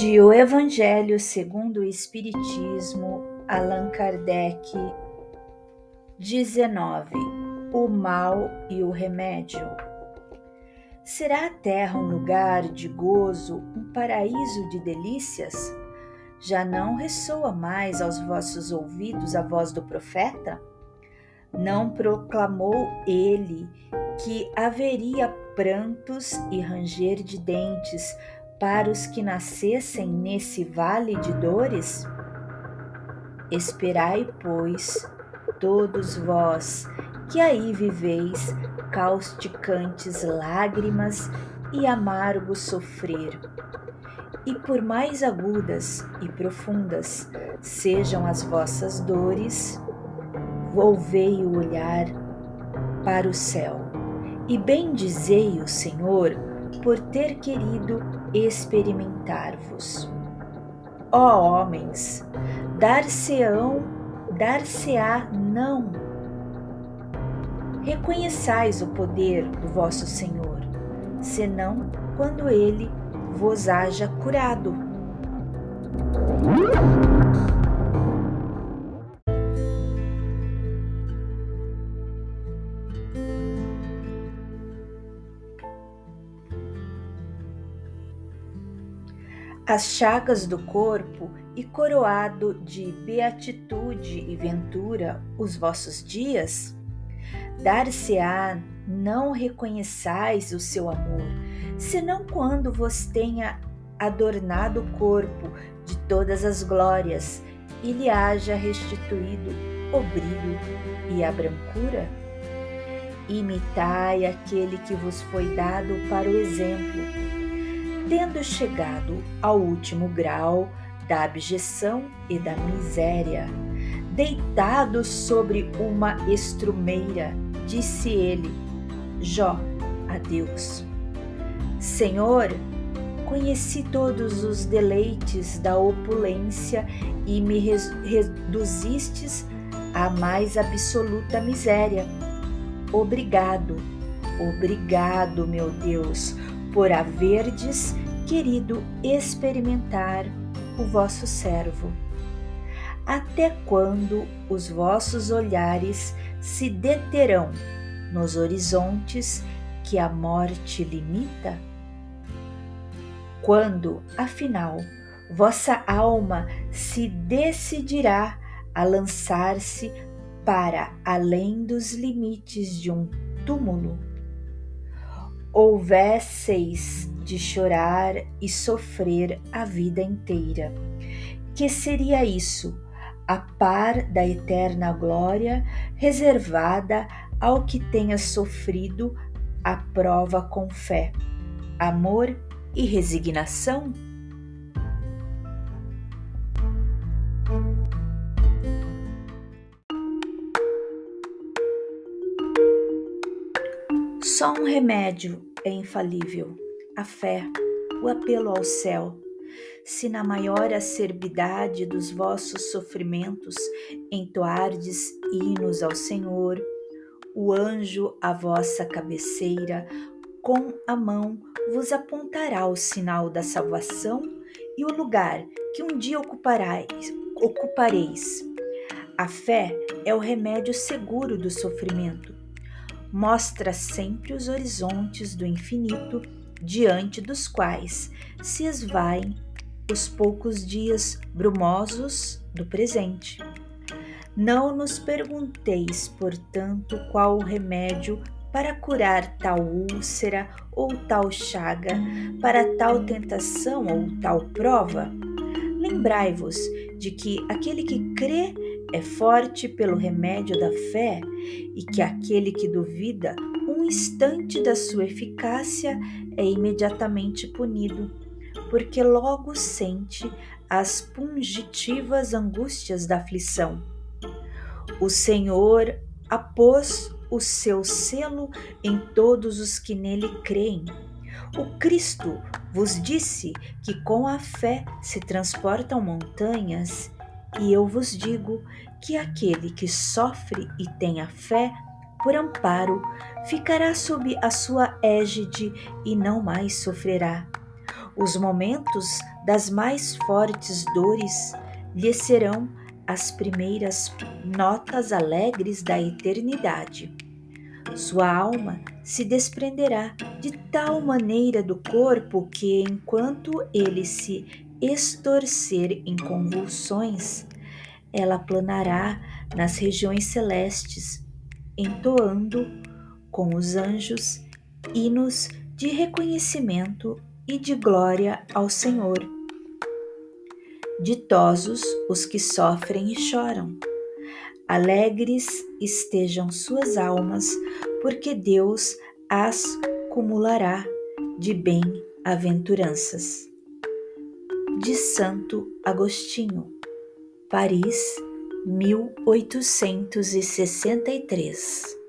De O Evangelho segundo o Espiritismo, Allan Kardec, 19. O mal e o remédio. Será a terra um lugar de gozo, um paraíso de delícias? Já não ressoa mais aos vossos ouvidos a voz do profeta? Não proclamou ele que haveria prantos e ranger de dentes para os que nascessem nesse vale de dores? Esperai, pois, todos vós que aí viveis causticantes lágrimas e amargo sofrer. E por mais agudas e profundas sejam as vossas dores, volvei o olhar para o céu e bendizei o Senhor por ter querido experimentar-vos. Ó homens, dar-se-ão, dar-se-á não. Reconheçais o poder do vosso Senhor, senão quando ele vos haja curado. As chagas do corpo e coroado de beatitude e ventura os vossos dias? Dar-se-á não reconheçais o seu amor, senão quando vos tenha adornado o corpo de todas as glórias e lhe haja restituído o brilho e a brancura? Imitai aquele que vos foi dado para o exemplo tendo chegado ao último grau da abjeção e da miséria, deitado sobre uma estrumeira, disse ele, Jó, a Deus: Senhor, conheci todos os deleites da opulência e me reduzistes à mais absoluta miséria. Obrigado, obrigado, meu Deus, por haverdes querido experimentar o vosso servo. Até quando os vossos olhares se deterão nos horizontes que a morte limita? Quando, afinal, vossa alma se decidirá a lançar-se para além dos limites de um túmulo? Houvesseis de chorar e sofrer a vida inteira. Que seria isso, a par da eterna glória reservada ao que tenha sofrido a prova com fé, amor e resignação? Só um remédio é infalível: a fé, o apelo ao céu. Se na maior acerbidade dos vossos sofrimentos entoardes hinos ao Senhor, o anjo à vossa cabeceira, com a mão vos apontará o sinal da salvação e o lugar que um dia ocupareis. ocupareis. A fé é o remédio seguro do sofrimento mostra sempre os horizontes do infinito diante dos quais se esvaem os poucos dias brumosos do presente. Não nos pergunteis, portanto, qual o remédio para curar tal úlcera ou tal chaga, para tal tentação ou tal prova. Lembrai-vos de que aquele que crê é forte pelo remédio da fé e que aquele que duvida um instante da sua eficácia é imediatamente punido, porque logo sente as pungitivas angústias da aflição. O Senhor apôs o seu selo em todos os que nele creem. O Cristo vos disse que com a fé se transportam montanhas e eu vos digo que aquele que sofre e tem a fé por amparo ficará sob a sua égide e não mais sofrerá. Os momentos das mais fortes dores lhe serão as primeiras notas alegres da eternidade. Sua alma se desprenderá de tal maneira do corpo que, enquanto ele se estorcer em convulsões, ela planará nas regiões celestes, entoando com os anjos hinos de reconhecimento e de glória ao Senhor. Ditosos os que sofrem e choram. Alegres estejam suas almas, porque Deus as cumulará de bem-aventuranças. De Santo Agostinho, Paris, 1863